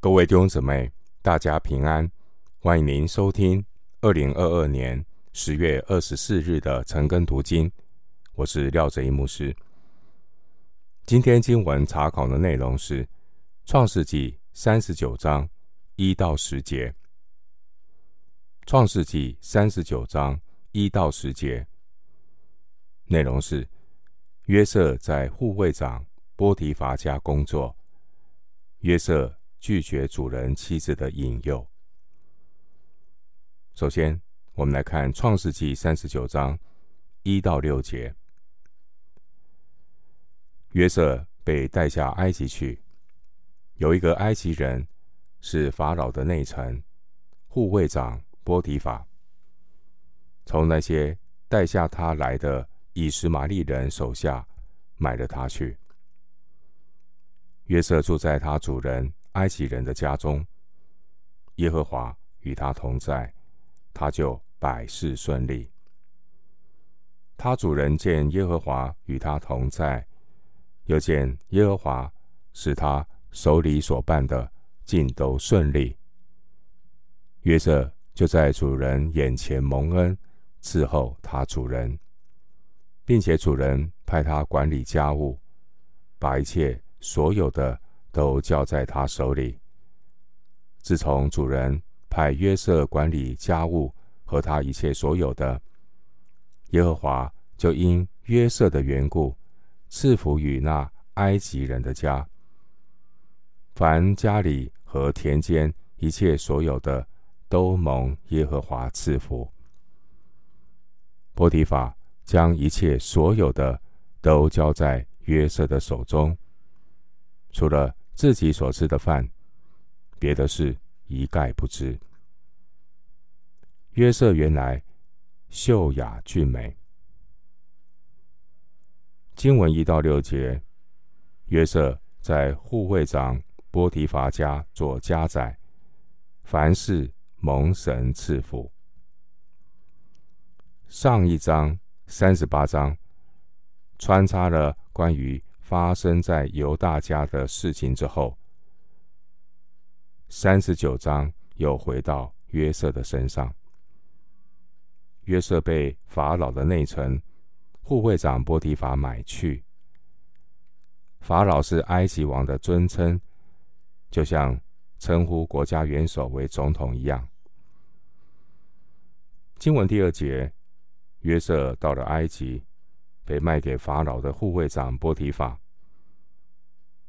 各位弟兄姊妹，大家平安！欢迎您收听二零二二年十月二十四日的晨更读经。我是廖哲一牧师。今天经文查考的内容是《创世纪》三十九章一到十节，《创世纪》三十九章一到十节内容是约瑟在护卫长波提乏家工作，约瑟拒绝主人妻子的引诱。首先，我们来看《创世纪》三十九章一到六节。约瑟被带下埃及去，有一个埃及人是法老的内臣，护卫长波提法，从那些带下他来的以实玛利人手下买了他去。约瑟住在他主人埃及人的家中，耶和华与他同在，他就百事顺利。他主人见耶和华与他同在，又见耶和华使他手里所办的尽都顺利，约瑟就在主人眼前蒙恩，伺候他主人，并且主人派他管理家务，把一切所有的都交在他手里。自从主人派约瑟管理家务和他一切所有的，耶和华就因约瑟的缘故赐福于那埃及人的家，凡家里和田间一切所有的，都蒙耶和华赐福。波提法将一切所有的都交在约瑟的手中，除了自己所吃的饭，别的事一概不知。约瑟原来秀雅俊美。经文一到六节，约瑟在护卫长波提法家做家宰，凡事蒙神赐福。上一章三十八章穿插了关于发生在犹大家的事情之后，三十九章又回到约瑟的身上。约瑟被法老的内臣护卫长波提法买去。法老是埃及王的尊称，就像称呼国家元首为总统一样。经文第二节，约瑟到了埃及。被卖给法老的护卫长波提乏。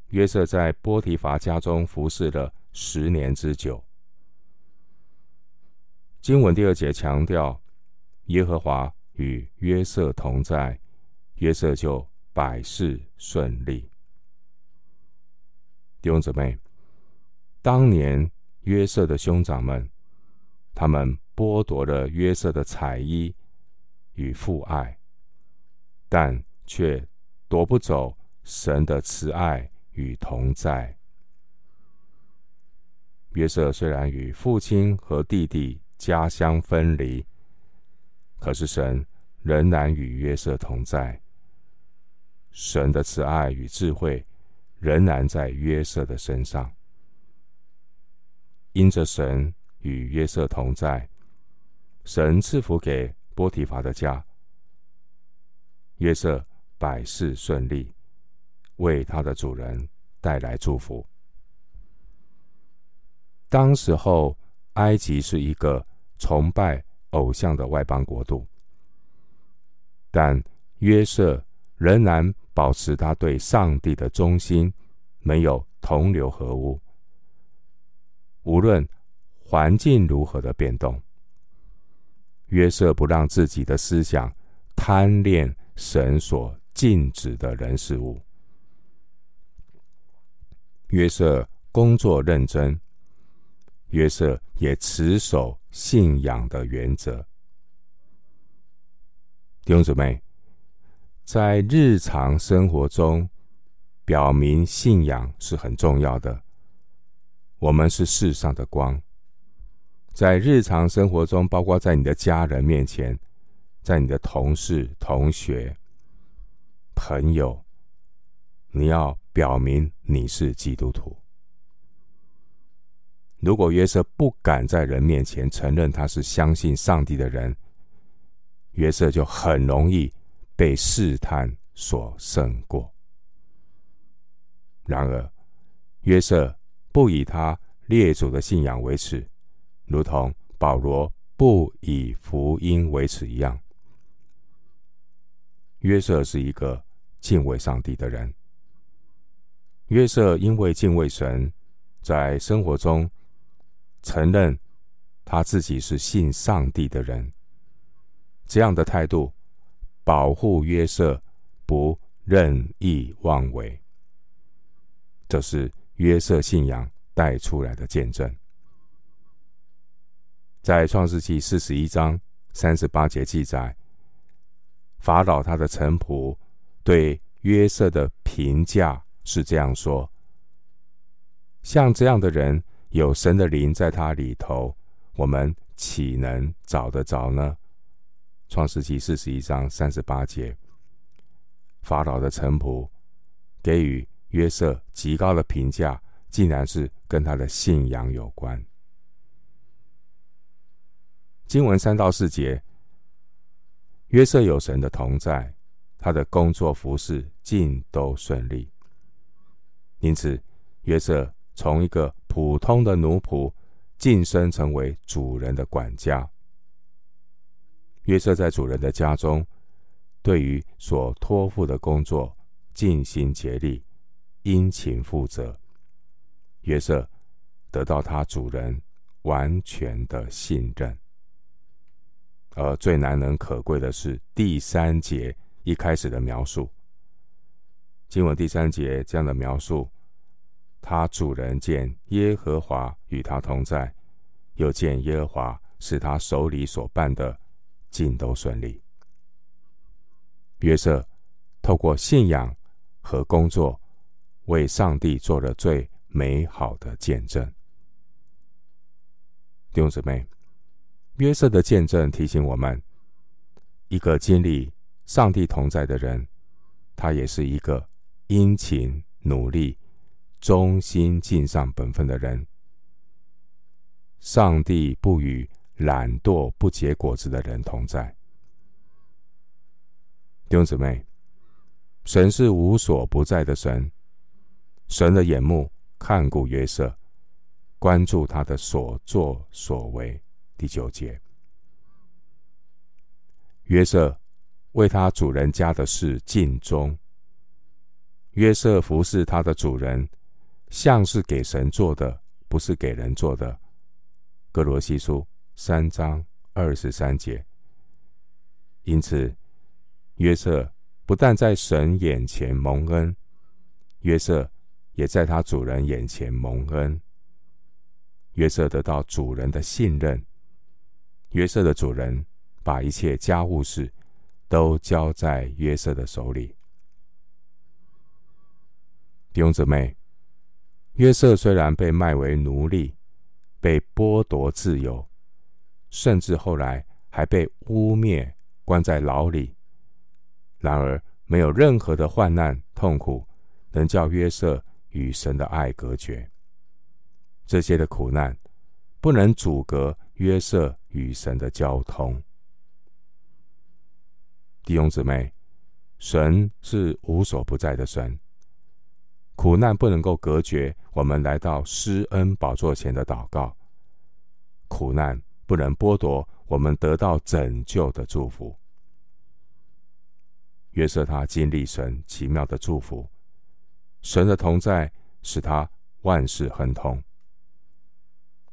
约瑟在波提乏家中服侍了十年之久。经文第二节强调，耶和华与约瑟同在，约瑟就百事顺利。弟兄姊妹，当年约瑟的兄长们，他们剥夺了约瑟的彩衣与父爱。但却夺不走神的慈爱与同在。约瑟虽然与父亲和弟弟家乡分离，可是神仍然与约瑟同在。神的慈爱与智慧仍然在约瑟的身上。因着神与约瑟同在，神赐福给波提法的家。约瑟百事顺利，为他的主人带来祝福。当时候，埃及是一个崇拜偶像的外邦国度，但约瑟仍然保持他对上帝的忠心，没有同流合污。无论环境如何的变动，约瑟不让自己的思想贪恋。神所禁止的人事物，约瑟工作认真，约瑟也持守信仰的原则。弟兄姊妹，在日常生活中，表明信仰是很重要的。我们是世上的光，在日常生活中，包括在你的家人面前。在你的同事、同学、朋友，你要表明你是基督徒。如果约瑟不敢在人面前承认他是相信上帝的人，约瑟就很容易被试探所胜过。然而，约瑟不以他列祖的信仰为耻，如同保罗不以福音为耻一样。约瑟是一个敬畏上帝的人。约瑟因为敬畏神，在生活中承认他自己是信上帝的人。这样的态度保护约瑟不任意妄为，这是约瑟信仰带出来的见证。在创世记四十一章三十八节记载。法老他的臣仆对约瑟的评价是这样说：像这样的人，有神的灵在他里头，我们岂能找得着呢？创世纪四十一章三十八节，法老的臣仆给予约瑟极高的评价，竟然是跟他的信仰有关。经文三到四节。约瑟有神的同在，他的工作服事尽都顺利。因此，约瑟从一个普通的奴仆晋升成为主人的管家。约瑟在主人的家中，对于所托付的工作尽心竭力、殷勤负责。约瑟得到他主人完全的信任。而最难能可贵的是第三节一开始的描述。经文第三节这样的描述：他主人见耶和华与他同在，又见耶和华使他手里所办的尽都顺利。约瑟透过信仰和工作，为上帝做了最美好的见证。弟兄姊妹。约瑟的见证提醒我们：一个经历上帝同在的人，他也是一个殷勤努力、忠心尽上本分的人。上帝不与懒惰不结果子的人同在。弟兄姊妹，神是无所不在的神，神的眼目看顾约瑟，关注他的所作所为。第九节，约瑟为他主人家的事尽忠。约瑟服侍他的主人，像是给神做的，不是给人做的。格罗西书三章二十三节。因此，约瑟不但在神眼前蒙恩，约瑟也在他主人眼前蒙恩。约瑟得到主人的信任。约瑟的主人把一切家务事都交在约瑟的手里。弟兄姊妹，约瑟虽然被卖为奴隶，被剥夺自由，甚至后来还被污蔑，关在牢里，然而没有任何的患难痛苦能叫约瑟与神的爱隔绝。这些的苦难不能阻隔约瑟与神的交通，弟兄姊妹，神是无所不在的神。苦难不能够隔绝我们来到施恩宝座前的祷告，苦难不能剥夺我们得到拯救的祝福。约瑟他经历神奇妙的祝福，神的同在使他万事亨通。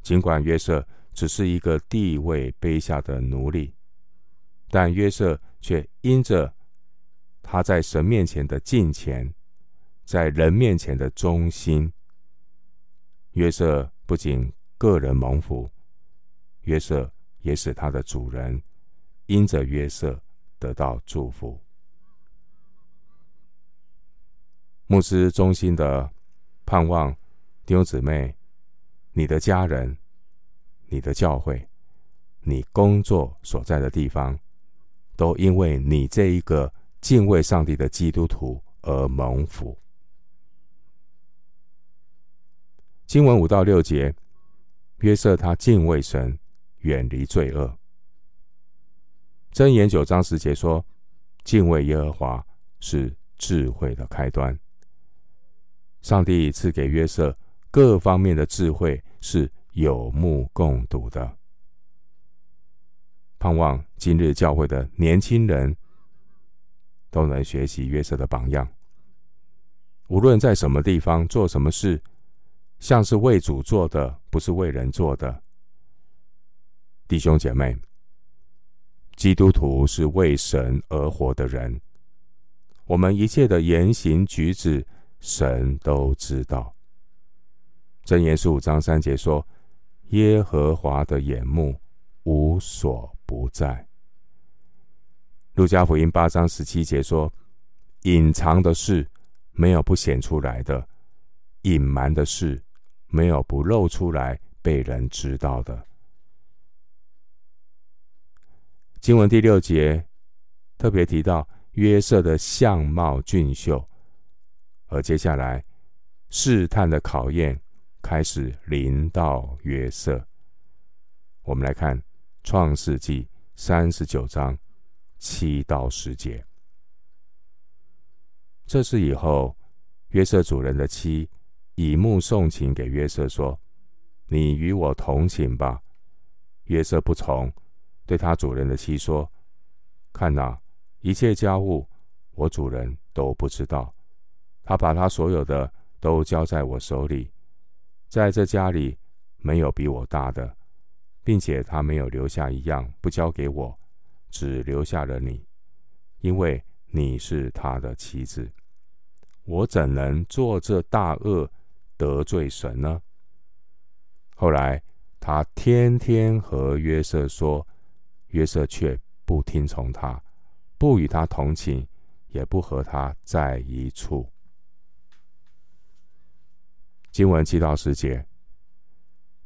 尽管约瑟。只是一个地位卑下的奴隶，但约瑟却因着他在神面前的敬虔，在人面前的忠心，约瑟不仅个人蒙福，约瑟也使他的主人因着约瑟得到祝福。牧师衷心的盼望弟兄姊妹，你的家人。你的教会，你工作所在的地方，都因为你这一个敬畏上帝的基督徒而蒙福。经文五到六节，约瑟他敬畏神，远离罪恶。箴言九章十节说：“敬畏耶和华是智慧的开端。”上帝赐给约瑟各方面的智慧，是有目共睹的。盼望今日教会的年轻人都能学习约瑟的榜样。无论在什么地方做什么事，像是为主做的，不是为人做的。弟兄姐妹，基督徒是为神而活的人，我们一切的言行举止，神都知道。真言十五章三节说：“耶和华的眼目无所不在。”路加福音八章十七节说：“隐藏的事没有不显出来的，隐瞒的事没有不露出来被人知道的。”经文第六节特别提到约瑟的相貌俊秀。而接下来，试探的考验开始临到约瑟。我们来看《创世记》三十九章七到十节。这是以后约瑟主人的妻以目送情给约瑟说：“你与我同寝吧。”约瑟不从，对他主人的妻说：“看哪，一切家务我主人都不知道。”他把他所有的都交在我手里，在这家里没有比我大的，并且他没有留下一样不交给我，只留下了你，因为你是他的妻子。我怎能做这大恶得罪神呢？后来他天天和约瑟说，约瑟却不听从他，不与他同寝，也不和他在一处。经文七到十节，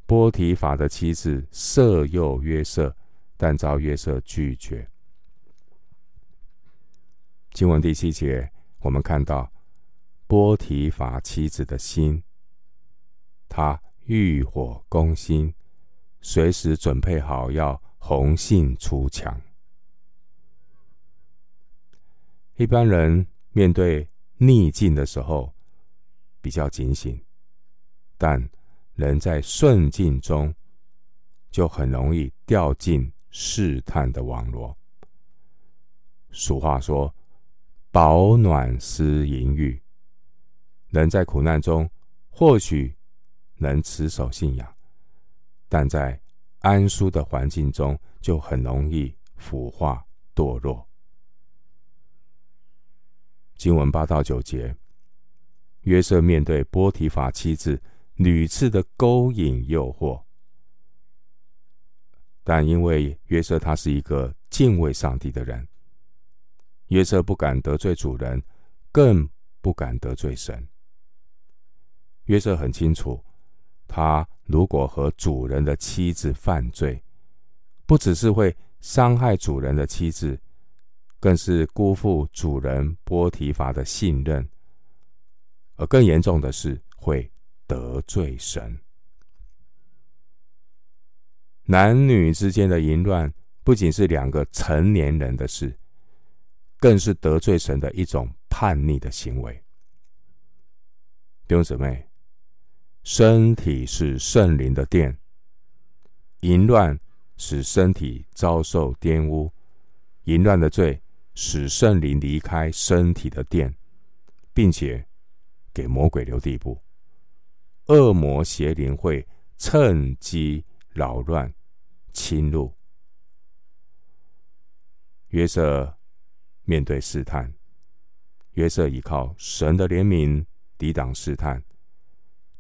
波提法的妻子色诱约瑟，但遭约瑟拒绝。经文第七节，我们看到波提法妻子的心，他欲火攻心，随时准备好要红杏出墙。一般人面对逆境的时候，比较警醒。但人在顺境中，就很容易掉进试探的网罗。俗话说：“饱暖思淫欲。”人在苦难中或许能持守信仰，但在安舒的环境中，就很容易腐化堕落。经文八到九节，约瑟面对波提法妻子。屡次的勾引诱惑，但因为约瑟他是一个敬畏上帝的人，约瑟不敢得罪主人，更不敢得罪神。约瑟很清楚，他如果和主人的妻子犯罪，不只是会伤害主人的妻子，更是辜负主人波提乏的信任，而更严重的是会。得罪神，男女之间的淫乱不仅是两个成年人的事，更是得罪神的一种叛逆的行为。弟兄姊妹，身体是圣灵的殿，淫乱使身体遭受玷污，淫乱的罪使圣灵离开身体的殿，并且给魔鬼留地步。恶魔邪灵会趁机扰乱、侵入。约瑟面对试探，约瑟依靠神的怜悯抵挡试探，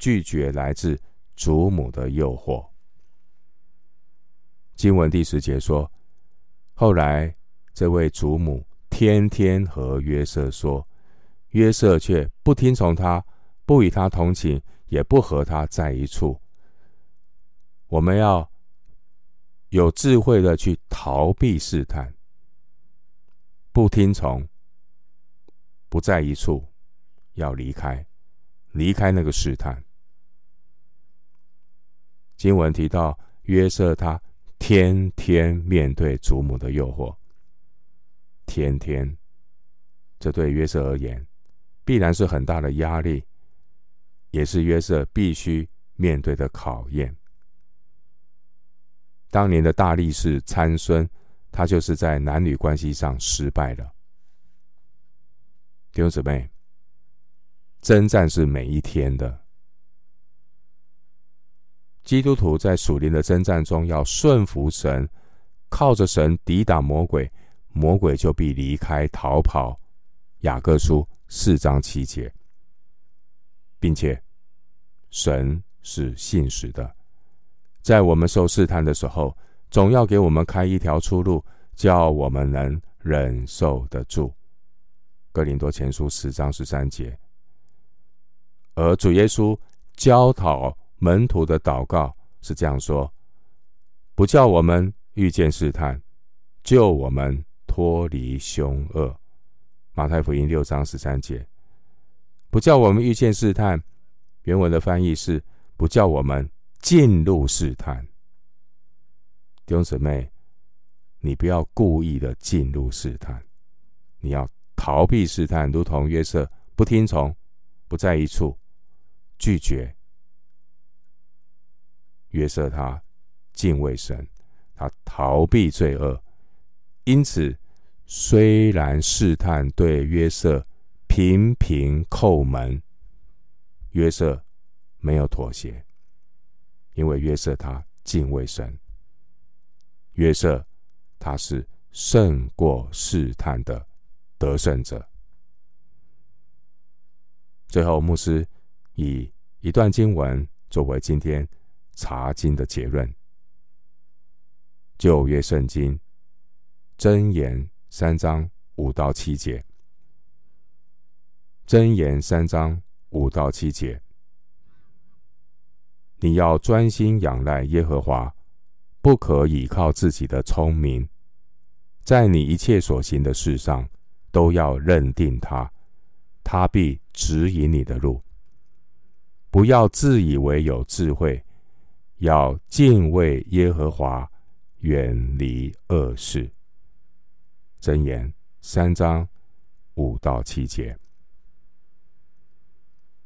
拒绝来自祖母的诱惑。经文第十节说：“后来这位祖母天天和约瑟说，约瑟却不听从他，不与他同寝。”也不和他在一处。我们要有智慧的去逃避试探，不听从，不在一处，要离开，离开那个试探。经文提到约瑟，他天天面对祖母的诱惑，天天，这对约瑟而言，必然是很大的压力，也是约瑟必须面对的考验。当年的大力士参孙，他就是在男女关系上失败了。弟兄姊妹，征战是每一天的。基督徒在属灵的征战中，要顺服神，靠着神抵挡魔鬼，魔鬼就必离开逃跑。雅各书四章七节，并且神是信实的。在我们受试探的时候，总要给我们开一条出路，叫我们能忍受得住。哥林多前书十章十三节。而主耶稣教导门徒的祷告是这样说：不叫我们遇见试探，救我们脱离凶恶。马太福音六章十三节。不叫我们遇见试探，原文的翻译是不叫我们。进入试探，弟兄姊妹，你不要故意的进入试探，你要逃避试探，如同约瑟不听从，不在一处，拒绝。约瑟他敬畏神，他逃避罪恶，因此虽然试探对约瑟频频叩门，约瑟没有妥协。因为约瑟他敬畏神，约瑟他是胜过试探的得胜者。最后，牧师以一段经文作为今天查经的结论：旧约圣经箴言三章五到七节，箴言三章五到七节。你要专心仰赖耶和华，不可倚靠自己的聪明，在你一切所行的事上都要认定他，他必指引你的路。不要自以为有智慧，要敬畏耶和华，远离恶事。箴言三章五到七节。